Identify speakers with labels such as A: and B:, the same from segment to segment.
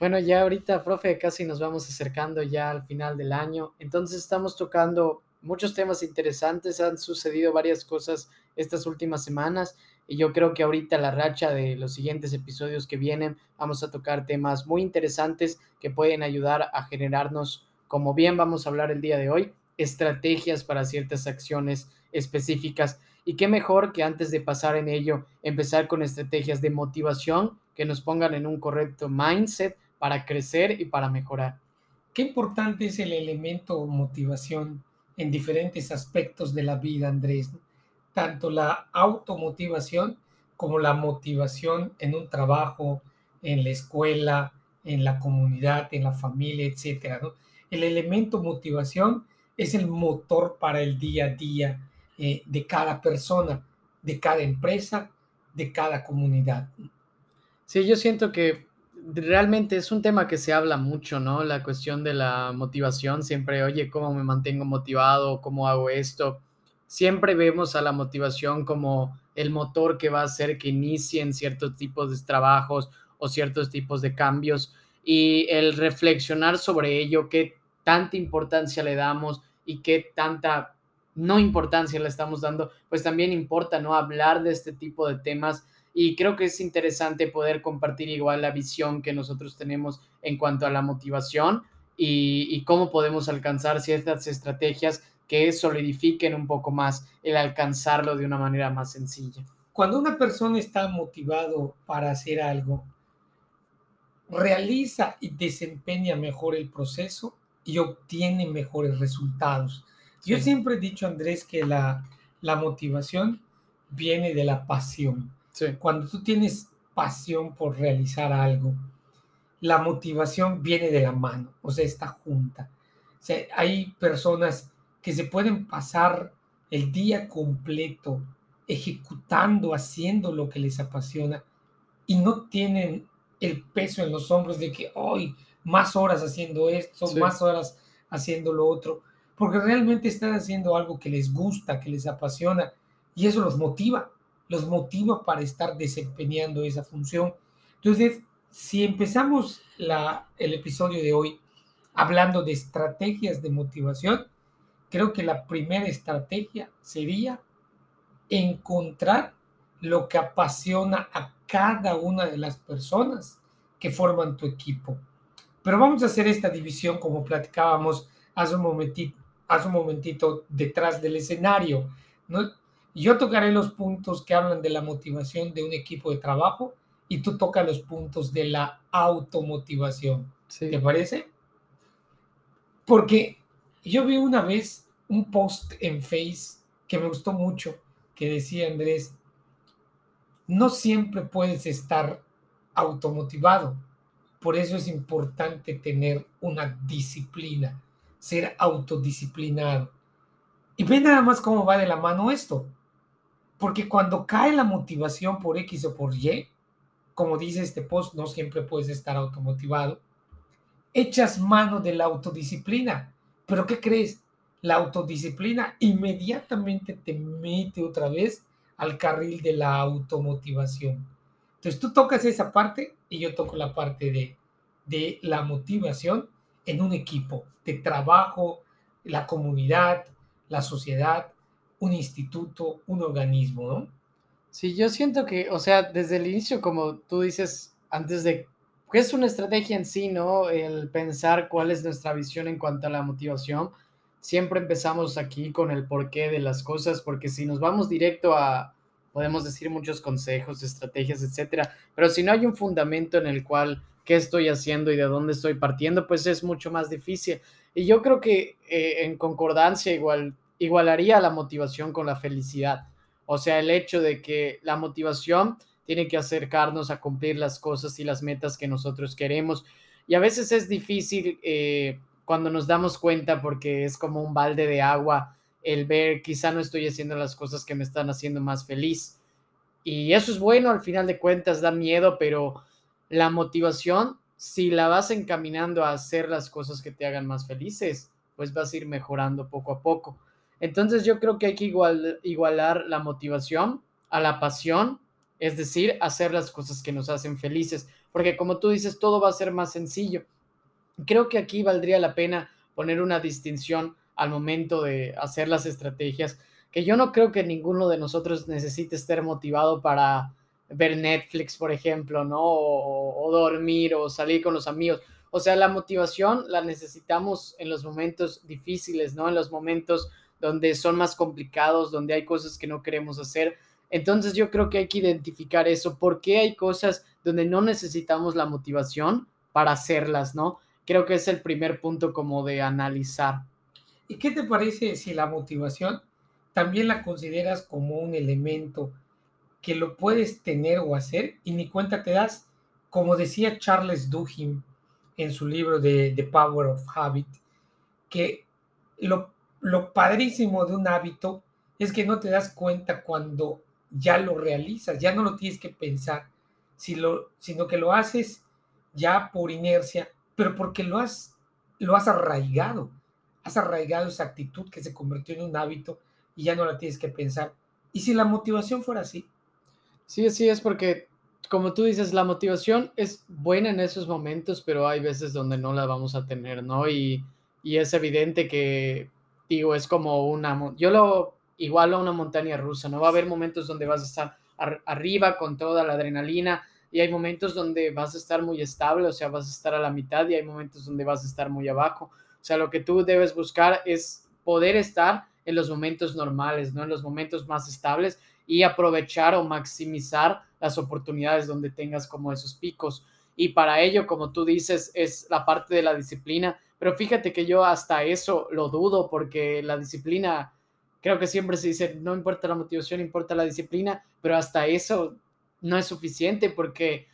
A: Bueno, ya ahorita, profe, casi nos vamos acercando ya al final del año. Entonces estamos tocando muchos temas interesantes. Han sucedido varias cosas estas últimas semanas y yo creo que ahorita la racha de los siguientes episodios que vienen vamos a tocar temas muy interesantes que pueden ayudar a generarnos, como bien vamos a hablar el día de hoy, estrategias para ciertas acciones específicas. Y qué mejor que antes de pasar en ello, empezar con estrategias de motivación que nos pongan en un correcto mindset para crecer y para mejorar.
B: Qué importante es el elemento motivación en diferentes aspectos de la vida, Andrés. Tanto la automotivación como la motivación en un trabajo, en la escuela, en la comunidad, en la familia, etcétera. El elemento motivación es el motor para el día a día eh, de cada persona, de cada empresa, de cada comunidad.
A: Sí, yo siento que realmente es un tema que se habla mucho, ¿no? La cuestión de la motivación, siempre, oye, ¿cómo me mantengo motivado? ¿Cómo hago esto? Siempre vemos a la motivación como el motor que va a hacer que inicien ciertos tipos de trabajos o ciertos tipos de cambios y el reflexionar sobre ello, qué tanta importancia le damos y qué tanta no importancia le estamos dando, pues también importa, ¿no? Hablar de este tipo de temas y creo que es interesante poder compartir igual la visión que nosotros tenemos en cuanto a la motivación y, cómo podemos alcanzar ciertas estrategias que solidifiquen un poco más el alcanzarlo de una manera más sencilla.
B: Cuando una persona está motivado para hacer algo, realiza y desempeña mejor el proceso y obtiene mejores resultados. Yo siempre he dicho, Andrés, que la, la motivación viene de la pasión. Cuando tú tienes pasión por realizar algo, la motivación viene de la mano, o sea, está junta. O sea, hay personas que se pueden pasar el día completo ejecutando, haciendo lo que les apasiona y no tienen el peso en los hombros de que hoy más horas haciendo esto, más horas haciendo lo otro, porque realmente están haciendo algo que les gusta, que les apasiona y eso los motiva los motiva para estar desempeñando esa función. Entonces, si empezamos el episodio de hoy hablando de estrategias de motivación, creo que la primera estrategia sería encontrar lo que apasiona a cada una de las personas que forman tu equipo. Pero vamos a hacer esta división como platicábamos hace un momentito, hace un momentito detrás del escenario. ¿no? Yo tocaré los puntos que hablan de la motivación de un equipo de trabajo y tú tocas los puntos de la automotivación. ¿Te parece? Porque yo vi una vez un post en Face que me gustó mucho, que decía Andrés, no siempre puedes estar automotivado. Por eso es importante tener una disciplina, ser autodisciplinado. Y ve nada más cómo va de la mano esto. Porque cuando cae la motivación por X o por Y, como dice este post, no siempre puedes estar automotivado, echas mano de la autodisciplina. Pero ¿qué crees? La autodisciplina inmediatamente te mete otra vez al carril de la automotivación. Entonces tú tocas esa parte y yo toco la parte de, de la motivación en un equipo de trabajo, la comunidad, la sociedad, un instituto, un organismo, ¿no?
A: Sí, yo siento que, o sea, desde el inicio, como tú dices, antes de, ¿qué es una estrategia en sí, ¿no? El pensar cuál es nuestra visión en cuanto a la motivación. Siempre empezamos aquí con el porqué de las cosas, porque si nos vamos directo a, podemos decir muchos consejos, estrategias, etcétera, pero si no hay un fundamento en el cual qué estoy haciendo y de dónde estoy partiendo, pues es mucho más difícil. Y yo creo que eh, en concordancia, igual igualaría la motivación con la felicidad. O sea, el hecho de que la motivación tiene que acercarnos a cumplir las cosas y las metas que nosotros queremos. Y a veces es difícil eh, cuando nos damos cuenta porque es como un balde de agua el ver quizá no estoy haciendo las cosas que me están haciendo más feliz. Y eso es bueno, al final de cuentas da miedo, pero la motivación, si la vas encaminando a hacer las cosas que te hagan más felices, pues vas a ir mejorando poco a poco. Entonces yo creo que hay que igual, igualar la motivación a la pasión, es decir, hacer las cosas que nos hacen felices, porque como tú dices, todo va a ser más sencillo. Creo que aquí valdría la pena poner una distinción al momento de hacer las estrategias, que yo no creo que ninguno de nosotros necesite estar motivado para ver Netflix, por ejemplo, ¿no? O, dormir o salir con los amigos. O sea, la motivación la necesitamos en los momentos difíciles, ¿no? En los momentos donde son más complicados, donde hay cosas que no queremos hacer. Entonces yo creo que hay que identificar eso, por qué hay cosas donde no necesitamos la motivación para hacerlas, ¿no? Creo que es el primer punto como de analizar.
B: ¿Y qué te parece si la motivación también la consideras como un elemento que lo puedes tener o hacer y ni cuenta te das, como decía Charles Duhigg en su libro de The Power of Habit, que lo, lo padrísimo de un hábito es que no te das cuenta cuando ya lo realizas, ya no lo tienes que pensar, sino que lo haces ya por inercia, pero porque lo has, lo has arraigado, has arraigado esa actitud que se convirtió en un hábito y ya no la tienes que pensar. ¿Y si la motivación fuera así?
A: Sí, sí, es porque, como tú dices, la motivación es buena en esos momentos, pero hay veces donde no la vamos a tener, ¿no? Y, y es evidente que, digo, es como una, yo lo igual a una montaña rusa, ¿no? Va a haber momentos donde vas a estar arriba con toda la adrenalina y hay momentos donde vas a estar muy estable, o sea, vas a estar a la mitad y hay momentos donde vas a estar muy abajo. O sea, lo que tú debes buscar es poder estar en los momentos normales, ¿no? En los momentos más estables y aprovechar o maximizar las oportunidades donde tengas como esos picos. Y para ello, como tú dices, es la parte de la disciplina. Pero fíjate que yo hasta eso lo dudo porque la disciplina creo que siempre se dice, no importa la motivación, importa la disciplina, pero hasta eso no es suficiente porque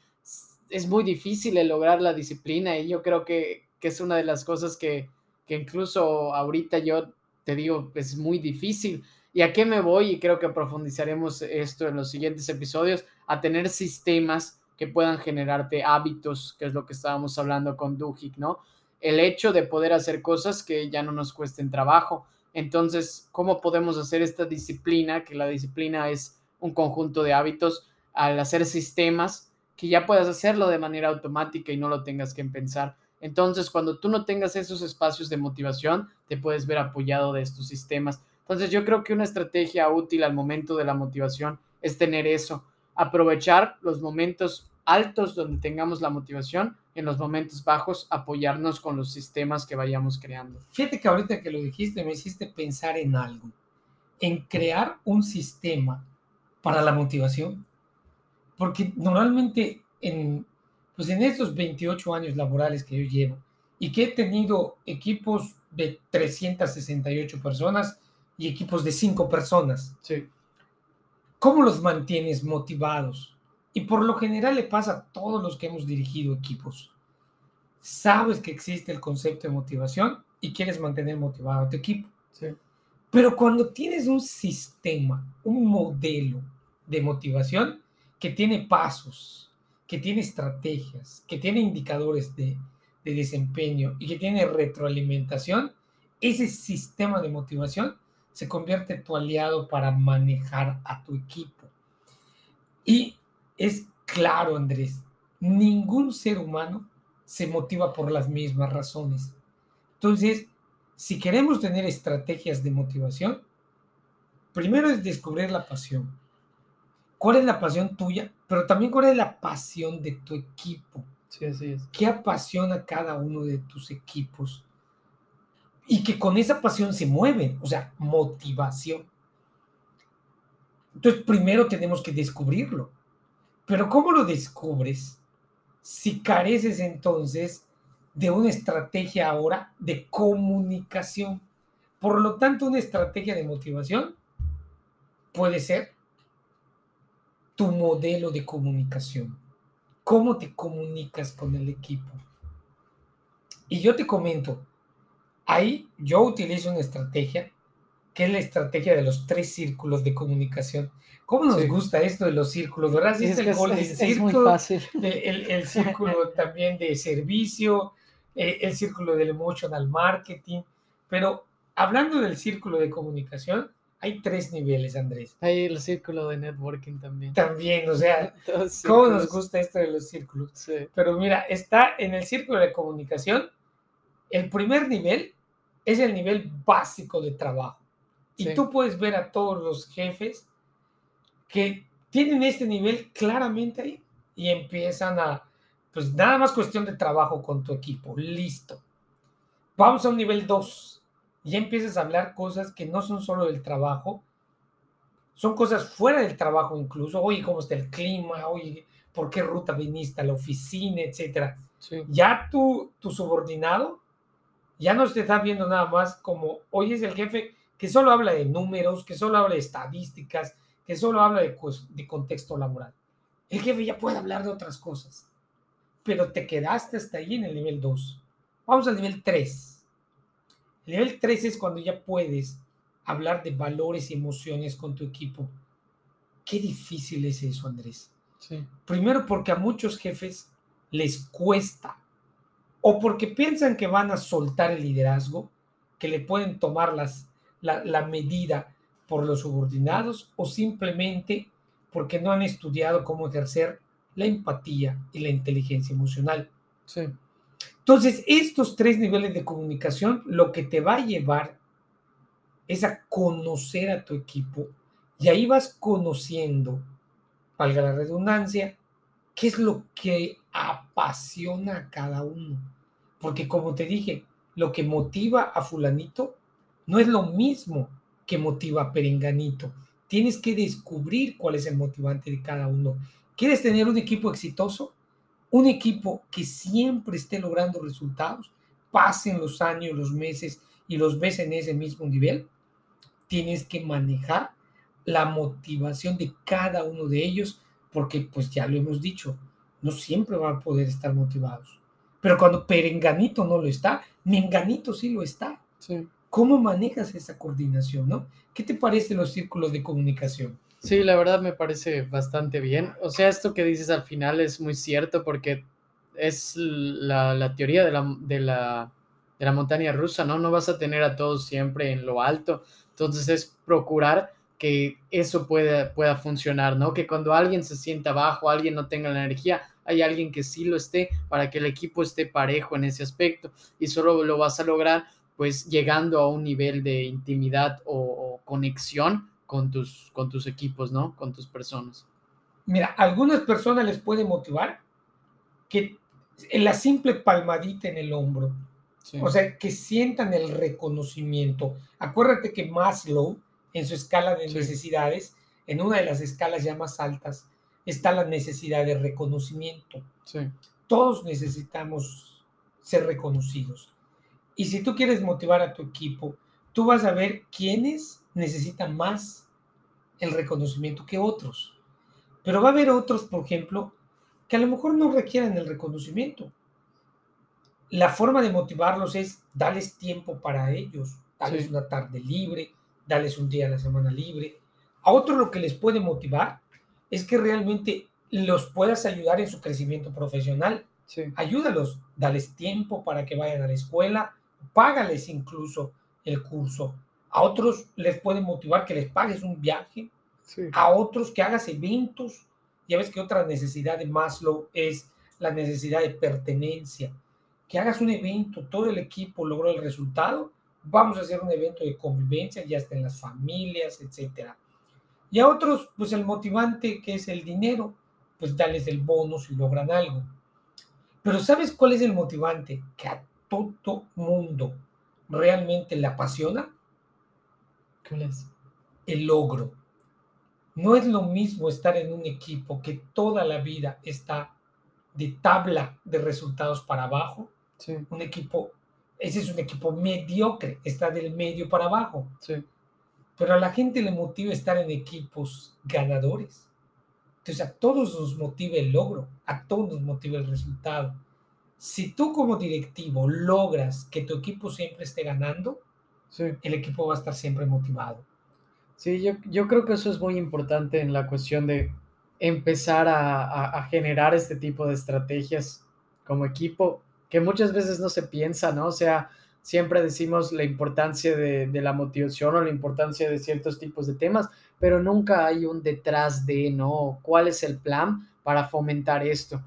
A: es muy difícil lograr la disciplina y yo creo que, es una de las cosas que, que, incluso ahorita yo te digo, es muy difícil. ¿Y a qué me voy? Y creo que profundizaremos esto en los siguientes episodios, a tener sistemas que puedan generarte hábitos, que es lo que estábamos hablando con Duhigg, ¿no? El hecho de poder hacer cosas que ya no nos cuesten trabajo entonces, ¿cómo podemos hacer esta disciplina? Que la disciplina es un conjunto de hábitos al hacer sistemas que ya puedas hacerlo de manera automática y no lo tengas que pensar. Entonces, cuando tú no tengas esos espacios de motivación, te puedes ver apoyado de estos sistemas. Entonces, yo creo que una estrategia útil al momento de la motivación es tener eso, aprovechar los momentos altos donde tengamos la motivación, en los momentos bajos apoyarnos con los sistemas que vayamos creando.
B: Fíjate que ahorita que lo dijiste me hiciste pensar en algo, en crear un sistema para la motivación, porque normalmente en, pues en estos 28 años laborales que yo llevo y que he tenido equipos de 368 personas y equipos de 5 personas,
A: sí.
B: ¿cómo los mantienes motivados? Y por lo general le pasa a todos los que hemos dirigido equipos. Sabes que existe el concepto de motivación y quieres mantener motivado a tu equipo. Pero cuando tienes un sistema, un modelo de motivación que tiene pasos, que tiene estrategias, que tiene indicadores de, de desempeño y que tiene retroalimentación, ese sistema de motivación se convierte en tu aliado para manejar a tu equipo. Y es claro, Andrés, ningún ser humano se motiva por las mismas razones. Entonces, si queremos tener estrategias de motivación, primero es descubrir la pasión. ¿Cuál es la pasión tuya? Pero también cuál es la pasión de tu equipo.
A: Sí, así es.
B: ¿Qué apasiona a cada uno de tus equipos? Y que con esa pasión se mueven, o sea, motivación. Entonces, primero tenemos que descubrirlo. Pero ¿cómo lo descubres si careces entonces de una estrategia ahora de comunicación? Por lo tanto, una estrategia de motivación puede ser tu modelo de comunicación. ¿Cómo te comunicas con el equipo? Y yo te comento, Ahí yo utilizo una estrategia que es la estrategia de los tres círculos de comunicación. ¿Cómo nos gusta esto de los círculos? ¿Verdad?
A: es, es, muy fácil.
B: El, el círculo también de servicio, eh, el círculo del emotional marketing. Pero hablando del círculo de comunicación, hay tres niveles, Andrés.
A: Hay el círculo de networking también.
B: También, o sea, ¿cómo nos gusta esto de los círculos? Sí. Pero mira, está en el círculo de comunicación, el primer nivel es el nivel básico de trabajo. Y tú puedes ver a todos los jefes que tienen este nivel claramente ahí y empiezan a, pues nada más cuestión de trabajo con tu equipo, listo. Vamos a un nivel 2. Ya empiezas a hablar cosas que no son solo del trabajo, son cosas fuera del trabajo incluso. Oye, ¿cómo está el clima? Oye, ¿por qué ruta viniste a la oficina? Etcétera. Ya tu, tu subordinado ya no te está viendo nada más como, hoy es el jefe que solo habla de números, que solo habla de estadísticas, que solo habla de, de contexto laboral. El jefe ya puede hablar de otras cosas, pero te quedaste hasta ahí en el nivel 2. Vamos al nivel 3. El nivel 3 es cuando ya puedes hablar de valores y emociones con tu equipo. Qué difícil es eso, Andrés. Primero porque a muchos jefes les cuesta o porque piensan que van a soltar el liderazgo, que le pueden tomar las, la, medida por los subordinados, o simplemente porque no han estudiado cómo ejercer la empatía y la inteligencia emocional. Sí. Entonces, estos tres niveles de comunicación lo que te va a llevar es a conocer a tu equipo y ahí vas conociendo, valga la redundancia, qué es lo que apasiona a cada uno. Porque como te dije, lo que motiva a fulanito no es lo mismo que motiva a perenganito. Tienes que descubrir cuál es el motivante de cada uno. ¿Quieres tener un equipo exitoso? Un equipo que siempre esté logrando resultados, pasen los años, los meses y los ves en ese mismo nivel. Tienes que manejar la motivación de cada uno de ellos, porque pues ya lo hemos dicho, no siempre van a poder estar motivados. Pero cuando Perenganito no lo está, Menganito sí lo está. ¿Cómo manejas esa coordinación, no? ¿Qué te parecen los círculos de comunicación?
A: Sí, la verdad me parece bastante bien. O sea, esto que dices al final es muy cierto porque es la, teoría de la, de, la, de la montaña rusa, ¿no? No vas a tener a todos siempre en lo alto. Entonces es procurar que eso pueda, pueda funcionar, ¿no? Que cuando alguien se sienta abajo, alguien no tenga la energía, hay alguien que sí lo esté para que el equipo esté parejo en ese aspecto y solo lo vas a lograr pues llegando a un nivel de intimidad o, conexión con tus, con tus equipos, ¿no? Con tus personas.
B: Mira, algunas personas les puede motivar que en la simple palmadita en el hombro, o sea, que sientan el reconocimiento. Acuérdate que Maslow, en su escala de necesidades, en una de las escalas ya más altas, está la necesidad de reconocimiento. Todos necesitamos ser reconocidos. Y si tú quieres motivar a tu equipo, tú vas a ver quiénes necesitan más el reconocimiento que otros. Pero va a haber otros, por ejemplo, que a lo mejor no requieran el reconocimiento. La forma de motivarlos es darles tiempo para ellos, darles una tarde libre, darles un día a la semana libre. A otros lo que les puede motivar es que realmente los puedas ayudar en su crecimiento profesional. Ayúdalos, dales tiempo para que vayan a la escuela, págales incluso el curso. A otros les puede motivar que les pagues un viaje, a otros que hagas eventos. Ya ves que otra necesidad de Maslow es la necesidad de pertenencia. Que hagas un evento, todo el equipo logró el resultado, vamos a hacer un evento de convivencia, ya está en las familias, etcétera. Y a otros, pues el motivante que es el dinero, pues dales el bonus y logran algo. Pero ¿sabes cuál es el motivante que a todo mundo realmente le apasiona?
A: ¿Cuál es?
B: El logro. No es lo mismo estar en un equipo que toda la vida está de tabla de resultados para abajo. Un equipo, ese es un equipo mediocre, está del medio para abajo. Sí pero a la gente le motiva estar en equipos ganadores. Entonces a todos nos motiva el logro, a todos nos motiva el resultado. Si tú como directivo logras que tu equipo siempre esté ganando, el equipo va a estar siempre motivado.
A: Sí, yo, yo creo que eso es muy importante en la cuestión de empezar a, generar este tipo de estrategias como equipo, que muchas veces no se piensa, ¿no? O sea, siempre decimos la importancia de, de, la motivación o la importancia de ciertos tipos de temas, pero nunca hay un detrás de, ¿no? ¿Cuál es el plan para fomentar esto?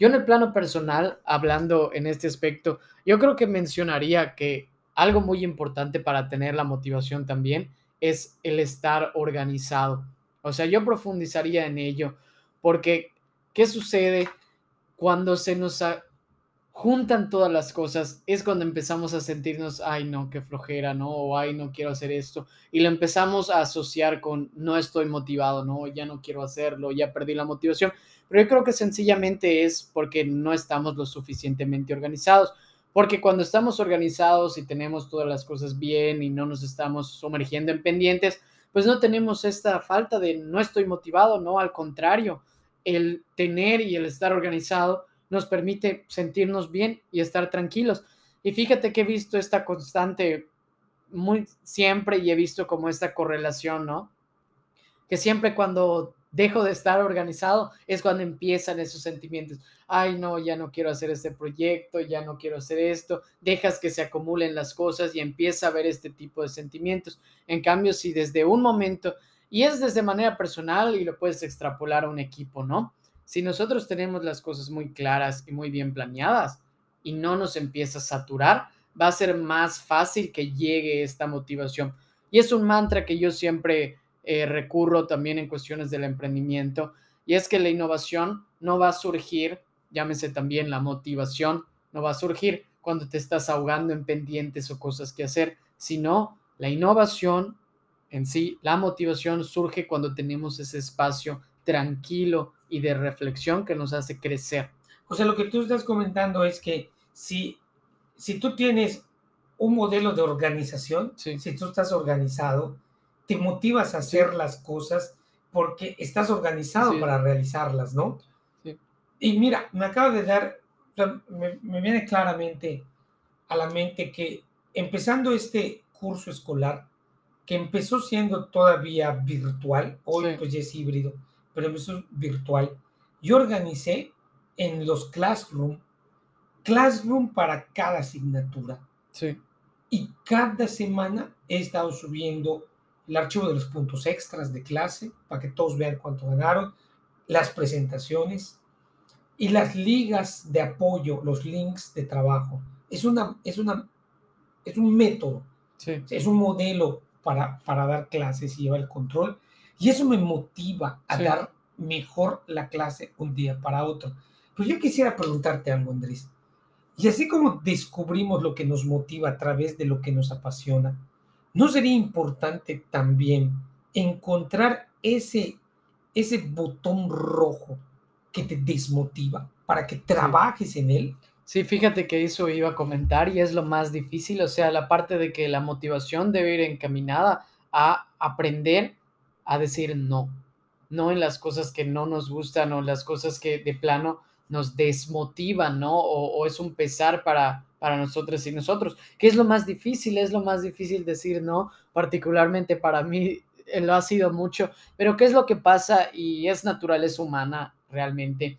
A: Yo en el plano personal, hablando en este aspecto, yo creo que mencionaría que algo muy importante para tener la motivación también es el estar organizado. O sea, yo profundizaría en ello, porque ¿qué sucede cuando se nos juntan todas las cosas? Es cuando empezamos a sentirnos, ay no, qué flojera, ¿no? O ay, no quiero hacer esto. Y lo empezamos a asociar con, no estoy motivado, ¿no? Ya no quiero hacerlo, ya perdí la motivación. Pero yo creo que sencillamente es porque no estamos lo suficientemente organizados. Porque cuando estamos organizados y tenemos todas las cosas bien y no nos estamos sumergiendo en pendientes, pues no tenemos esta falta de no estoy motivado, no, al contrario, el tener y el estar organizado nos permite sentirnos bien y estar tranquilos. Y fíjate que he visto esta constante muy siempre y he visto como esta correlación, ¿no? Que siempre cuando dejo de estar organizado, es cuando empiezan esos sentimientos. Ay, no, ya no quiero hacer este proyecto, ya no quiero hacer esto. Dejas que se acumulen las cosas y empieza a ver este tipo de sentimientos. En cambio, si desde un momento, y es desde manera personal y lo puedes extrapolar a un equipo, ¿no? Si nosotros tenemos las cosas muy claras y muy bien planeadas y no nos empieza a saturar, va a ser más fácil que llegue esta motivación. Y es un mantra que yo siempre eh, recurro también en cuestiones del emprendimiento, y es que la innovación no va a surgir, llámese también la motivación, no va a surgir cuando te estás ahogando en pendientes o cosas que hacer, sino la innovación en sí, la motivación surge cuando tenemos ese espacio tranquilo y de reflexión que nos hace crecer.
B: O sea, lo que tú estás comentando es que si, si tú tienes un modelo de organización, si tú estás organizado, te motivas a hacer las cosas porque estás organizado para realizarlas, ¿no? Y mira, me acaba de dar, me, viene claramente a la mente que empezando este curso escolar, que empezó siendo todavía virtual, hoy pues ya es híbrido, pero empezó virtual, yo organicé en los Classroom, Classroom para cada asignatura. Sí. Y cada semana he estado subiendo el archivo de los puntos extras de clase para que todos vean cuánto ganaron, las presentaciones y las ligas de apoyo, los links de trabajo. Es, una, es, una, es un método, es un modelo para, para dar clases y llevar el control. Y eso me motiva a dar mejor la clase un día para otro. Pero yo quisiera preguntarte algo, Andrés. Y así como descubrimos lo que nos motiva a través de lo que nos apasiona, ¿no sería importante también encontrar ese, ese botón rojo que te desmotiva para que trabajes en él?
A: Sí, fíjate que eso iba a comentar y es lo más difícil, o sea, la parte de que la motivación debe ir encaminada a aprender a decir no, no en las cosas que no nos gustan o las cosas que de plano nos desmotivan, ¿no? O, es un pesar para, para nosotros y nosotros. ¿Qué es lo más difícil? Es lo más difícil decir no, particularmente para mí eh, lo ha sido mucho, pero ¿qué es lo que pasa? Y es naturaleza humana realmente.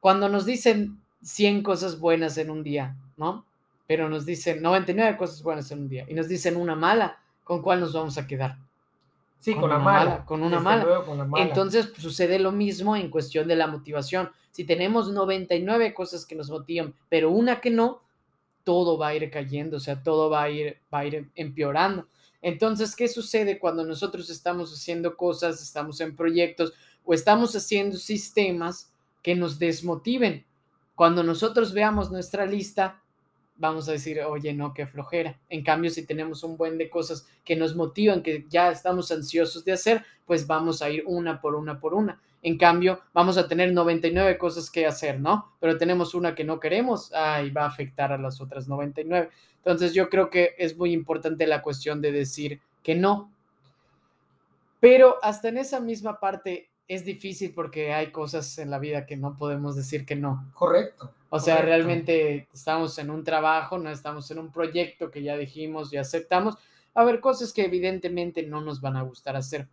A: Cuando nos dicen 100 cosas buenas en un día, ¿no? Pero nos dicen 99 cosas buenas en un día y nos dicen una mala, ¿con cuál nos vamos a quedar?
B: Sí, con, la mala,
A: Con una mala. con la mala. Entonces sucede lo mismo en cuestión de la motivación. Si tenemos 99 cosas que nos motivan, pero una que no, todo va a ir cayendo, o sea, todo va a ir, va a ir empeorando. Entonces, ¿qué sucede cuando nosotros estamos haciendo cosas, estamos en proyectos o estamos haciendo sistemas que nos desmotiven? Cuando nosotros veamos nuestra lista, vamos a decir, oye, no, qué flojera. En cambio, si tenemos un buen de cosas que nos motivan, que ya estamos ansiosos de hacer, pues vamos a ir una por una por una. En cambio, vamos a tener 99 cosas que hacer, ¿no? Pero tenemos una que no queremos, ahí va a afectar a las otras 99. Entonces, yo creo que es muy importante la cuestión de decir que no. Pero hasta en esa misma parte es difícil porque hay cosas en la vida que no podemos decir que no.
B: Correcto.
A: O sea, realmente estamos en un trabajo, no estamos en un proyecto que ya dijimos y aceptamos. A ver, cosas que evidentemente no nos van a gustar hacer.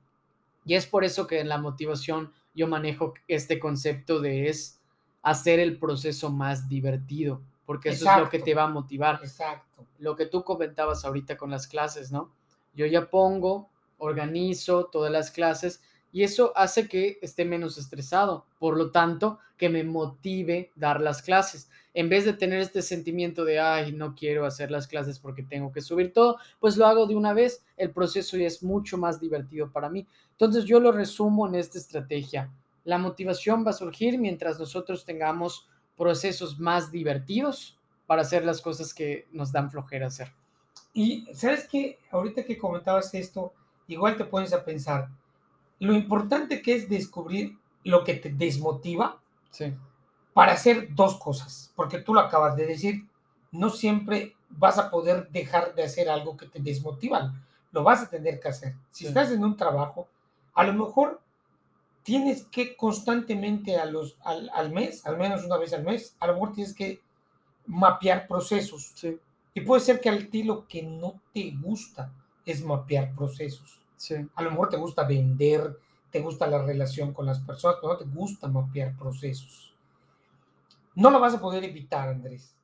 A: Y es por eso que en la motivación yo manejo este concepto de es hacer el proceso más divertido, porque eso es lo que te va a motivar.
B: Exacto.
A: Lo que tú comentabas ahorita con las clases, ¿no? Yo ya pongo, organizo todas las clases y eso hace que esté menos estresado, por lo tanto, que me motive dar las clases. En vez de tener este sentimiento de, ay, no quiero hacer las clases porque tengo que subir todo, pues lo hago de una vez, el proceso ya es mucho más divertido para mí. Entonces yo lo resumo en esta estrategia. La motivación va a surgir mientras nosotros tengamos procesos más divertidos para hacer las cosas que nos dan flojera hacer.
B: Y sabes que ahorita que comentabas esto, igual te pones a pensar, lo importante que es descubrir lo que te desmotiva para hacer dos cosas, porque tú lo acabas de decir, no siempre vas a poder dejar de hacer algo que te desmotiva, lo vas a tener que hacer. Si estás en un trabajo, a lo mejor tienes que constantemente a los, al, mes, al menos una vez al mes, a lo mejor tienes que mapear procesos. Y puede ser que al ti lo que no te gusta es mapear procesos. A lo mejor te gusta vender, te gusta la relación con las personas, pero no te gusta mapear procesos. No lo vas a poder evitar, Andrés.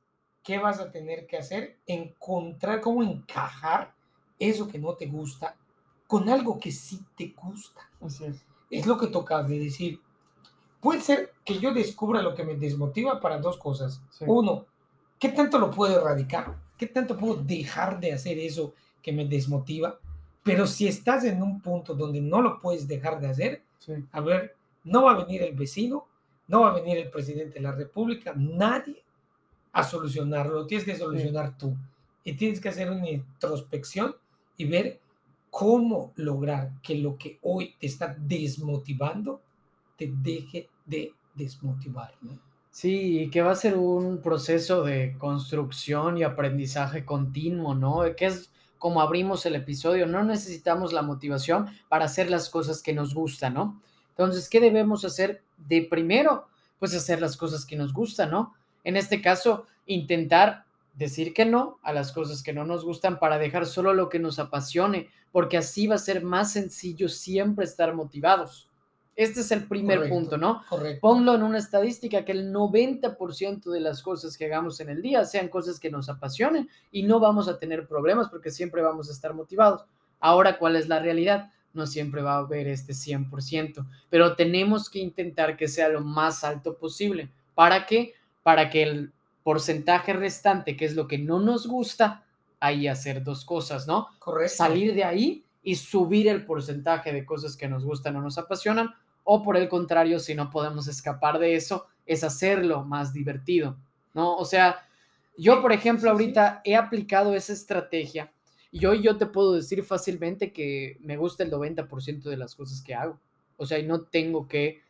B: ¿Qué vas a tener que hacer? Encontrar cómo encajar eso que no te gusta con algo que sí te gusta. es. lo que tocas de decir. Puede ser que yo descubra lo que me desmotiva para dos cosas. Uno, ¿qué tanto lo puedo erradicar? ¿Qué tanto puedo dejar de hacer eso que me desmotiva? Pero si estás en un punto donde no lo puedes dejar de hacer, a ver, no va a venir el vecino, no va a venir el presidente de la República, nadie a solucionarlo, lo tienes que solucionar tú. Y tienes que hacer una introspección y ver cómo lograr que lo que hoy te está desmotivando te deje de desmotivar.
A: Sí, y que va a ser un proceso de construcción y aprendizaje continuo, ¿no? Que es como abrimos el episodio, no necesitamos la motivación para hacer las cosas que nos gustan, ¿no? Entonces, ¿qué debemos hacer de primero? Pues hacer las cosas que nos gustan, ¿no? En este caso, intentar decir que no a las cosas que no nos gustan para dejar solo lo que nos apasione, porque así va a ser más sencillo siempre estar motivados. Este es el primer punto, ¿no?
B: Correcto.
A: Ponlo en una estadística que el 90% de las cosas que hagamos en el día sean cosas que nos apasionen y no vamos a tener problemas porque siempre vamos a estar motivados. Ahora, ¿cuál es la realidad? No siempre va a haber este 100%, pero tenemos que intentar que sea lo más alto posible. ¿Para qué? Para que el porcentaje restante, que es lo que no nos gusta, ahí hacer dos cosas, ¿no?
B: Correcto.
A: Salir de ahí y subir el porcentaje de cosas que nos gustan o nos apasionan o por el contrario, si no podemos escapar de eso, es hacerlo más divertido, ¿no? O sea, yo, por ejemplo, ahorita he aplicado esa estrategia y hoy yo te puedo decir fácilmente que me gusta el 90% de las cosas que hago. O sea, y no tengo que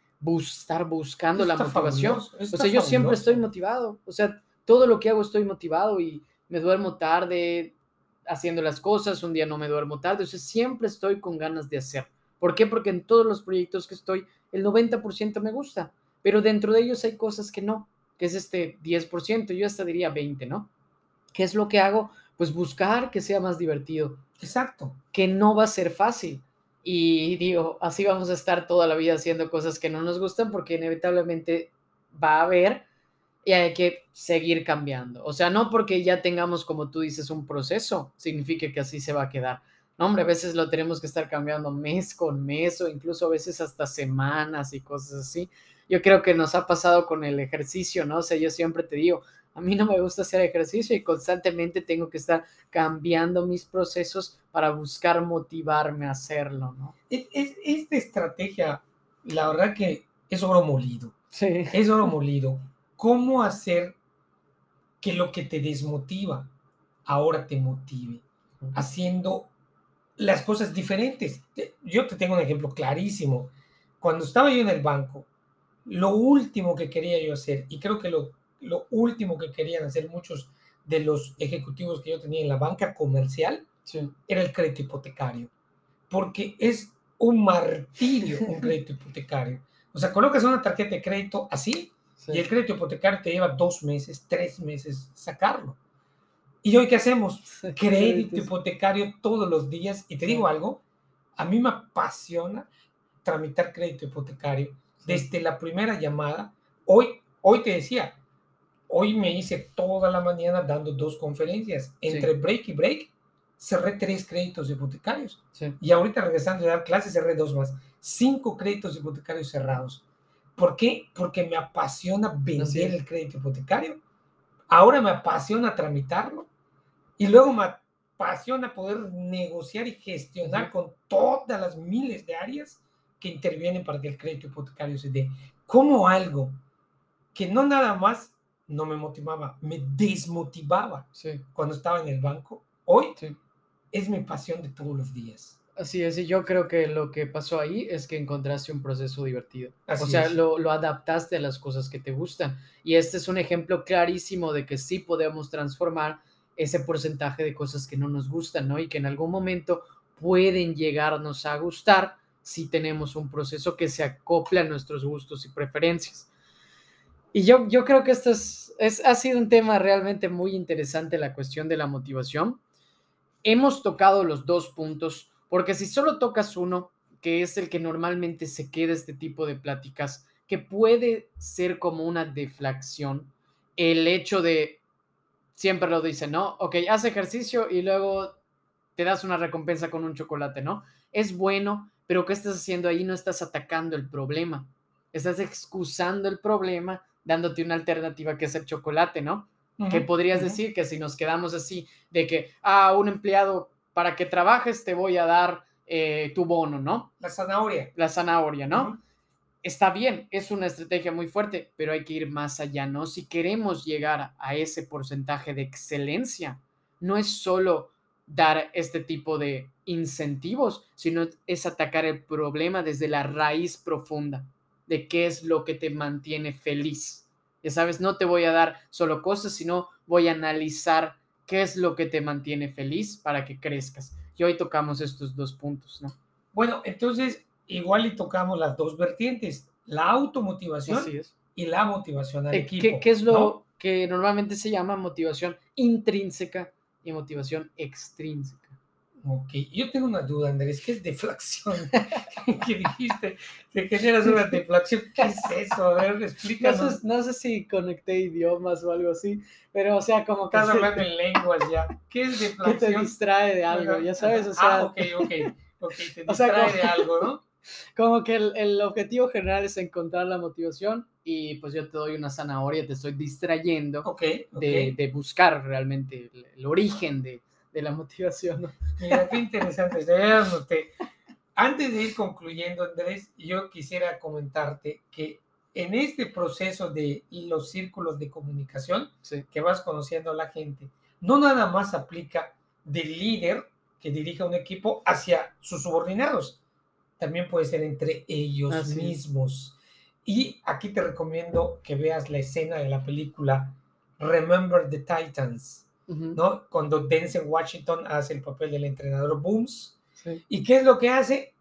A: estar buscando la motivación. o sea, yo siempre estoy motivado. O sea, todo lo que hago estoy motivado y me duermo tarde haciendo las cosas, un día no me duermo tarde. O sea, siempre estoy con ganas de hacer. ¿Por qué? Porque en todos los proyectos que estoy, el 90% me gusta, pero dentro de ellos hay cosas que no, que es este 10%, yo hasta diría 20, ¿no? ¿Qué es lo que hago? Pues buscar que sea más divertido.
B: Exacto.
A: Que no va a ser fácil. Y digo, así vamos a estar toda la vida haciendo cosas que no nos gustan porque inevitablemente va a haber y hay que seguir cambiando. O sea, no porque ya tengamos, como tú dices, un proceso, significa que así se va a quedar no, hombre, a veces lo tenemos que estar cambiando mes con mes o incluso a veces hasta semanas y cosas así. Yo creo que nos ha pasado con el ejercicio, ¿no? O sea, yo siempre te digo, a mí no me gusta hacer ejercicio y constantemente tengo que estar cambiando mis procesos para buscar motivarme a hacerlo, ¿no?
B: Es, esta estrategia, la verdad que es oro molido. Sí. Es oro molido. ¿Cómo hacer que lo que te desmotiva ahora te motive? Haciendo las cosas diferentes. Yo te tengo un ejemplo clarísimo. Cuando estaba yo en el banco, lo último que quería yo hacer, y creo que lo, lo último que querían hacer muchos de los ejecutivos que yo tenía en la banca comercial, era el crédito hipotecario, porque es un martirio un crédito hipotecario. O sea, colocas una tarjeta de crédito así Y el crédito hipotecario te lleva dos meses, tres meses sacarlo. ¿Y hoy qué hacemos? Crédito hipotecario todos los días. Y te digo algo, a mí me apasiona tramitar crédito hipotecario desde la primera llamada. Hoy, hoy te decía, hoy me hice toda la mañana dando dos conferencias. Entre break y break, cerré tres créditos hipotecarios. Y ahorita regresando a dar clases, cerré dos más. Cinco créditos hipotecarios cerrados. ¿Por qué? Porque me apasiona vender el crédito hipotecario. Ahora me apasiona tramitarlo. Y luego me apasiona poder negociar y gestionar con todas las miles de áreas que intervienen para que el crédito hipotecario se dé. Como algo que no nada más no me motivaba, me desmotivaba cuando estaba en el banco, hoy es mi pasión de todos los días.
A: Así es, y yo creo que lo que pasó ahí es que encontraste un proceso divertido. o sea, lo, lo, adaptaste a las cosas que te gustan. Y este es un ejemplo clarísimo de que sí podemos transformar ese porcentaje de cosas que no nos gustan, ¿no? Y que en algún momento pueden llegarnos a gustar si tenemos un proceso que se acopla a nuestros gustos y preferencias. Y yo, yo creo que esto es, es, ha sido un tema realmente muy interesante, la cuestión de la motivación. Hemos tocado los dos puntos, porque si solo tocas uno, que es el que normalmente se queda este tipo de pláticas, que puede ser como una deflación, el hecho de, siempre lo dicen, ¿no? Ok, haz ejercicio y luego te das una recompensa con un chocolate, ¿no? Es bueno, pero ¿qué estás haciendo ahí? No estás atacando el problema, estás excusando el problema dándote una alternativa que es el chocolate, ¿no? que podrías decir que si nos quedamos así, de que, ah, un empleado, para que trabajes te voy a dar eh, tu bono, ¿no?
B: La zanahoria.
A: La zanahoria, ¿no? Está bien, es una estrategia muy fuerte, pero hay que ir más allá, ¿no? Si queremos llegar a ese porcentaje de excelencia, no es solo dar este tipo de incentivos, sino es atacar el problema desde la raíz profunda de qué es lo que te mantiene feliz. Ya sabes, no te voy a dar solo cosas, sino voy a analizar qué es lo que te mantiene feliz para que crezcas. Y hoy tocamos estos dos puntos, ¿no?
B: Bueno, entonces igual y tocamos las dos vertientes, la automotivación y la motivación al eh, equipo.
A: ¿Qué, es lo que normalmente se llama motivación intrínseca y motivación extrínseca?
B: Ok, yo tengo una duda, Andrés, ¿qué es deflación? ¿Qué dijiste? Te generas una deflación, ¿qué es eso? A ver, explícanos.
A: No sé, si conecté idiomas o algo así, pero o sea, como
B: que... Estás hablando en lenguas ya. ¿Qué es deflación?
A: Que te distrae de algo, ya sabes, o sea...
B: Ah, ok, ok, ok, te distrae de algo, ¿no?
A: Como que el, el, objetivo general es encontrar la motivación y pues yo te doy una zanahoria, te estoy distrayendo
B: okay,
A: De, de, buscar realmente el origen de de la motivación.
B: Mira, qué interesante. Antes de ir concluyendo, Andrés, yo quisiera comentarte que en este proceso de los círculos de comunicación que vas conociendo a la gente, no nada más aplica del líder que dirige un equipo hacia sus subordinados, también puede ser entre ellos mismos. Y aquí te recomiendo que veas la escena de la película Remember the Titans ¿no? Cuando Denzel Washington hace el papel del entrenador Booms. ¿Y qué es lo que hace?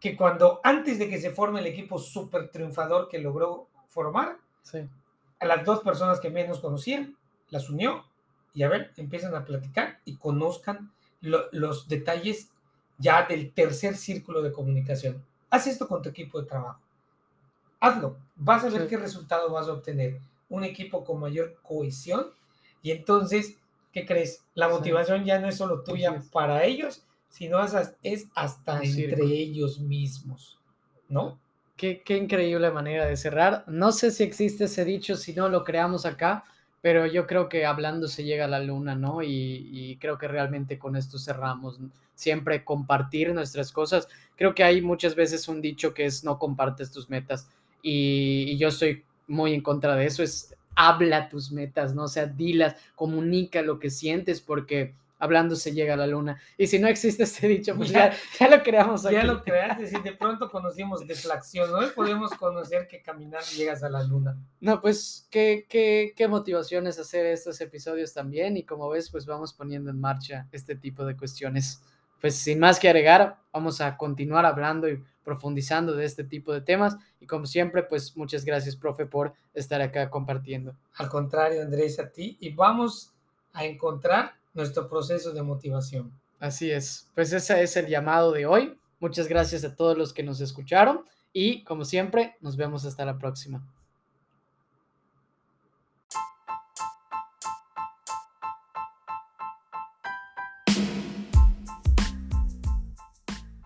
B: Que cuando antes de que se forme el equipo súper triunfador que logró formar, a las dos personas que menos conocían, las unió y a ver, empiezan a platicar y conozcan los detalles ya del tercer círculo de comunicación. Haz esto con tu equipo de trabajo. Hazlo. Vas a ver qué resultado vas a obtener. Un equipo con mayor cohesión y entonces ¿qué crees? La motivación ya no es solo tuya para ellos, sino es, hasta entre ellos mismos, ¿no?
A: Qué, qué, increíble manera de cerrar. No sé si existe ese dicho, si no lo creamos acá, pero yo creo que hablando se llega a la luna, ¿no? Y, creo que realmente con esto cerramos. Siempre compartir nuestras cosas. Creo que hay muchas veces un dicho que es no compartes tus metas y, y yo estoy muy en contra de eso. Es habla tus metas, ¿no? O sea, dilas, comunica lo que sientes porque hablando se llega a la luna. Y si no existe este dicho, pues ya, lo creamos
B: aquí. Ya lo creaste, si de pronto conocimos deflación, ¿no? Podemos conocer que caminar llegas a la luna.
A: No, pues qué, qué, qué motivación hacer estos episodios también y como ves, pues vamos poniendo en marcha este tipo de cuestiones. Pues sin más que agregar, vamos a continuar hablando y profundizando de este tipo de temas. Y como siempre, pues muchas gracias, profe, por estar acá compartiendo.
B: Al contrario, Andrés, a ti. Y vamos a encontrar nuestro proceso de motivación.
A: Así es. Pues ese es el llamado de hoy. Muchas gracias a todos los que nos escucharon y como siempre, nos vemos hasta la próxima.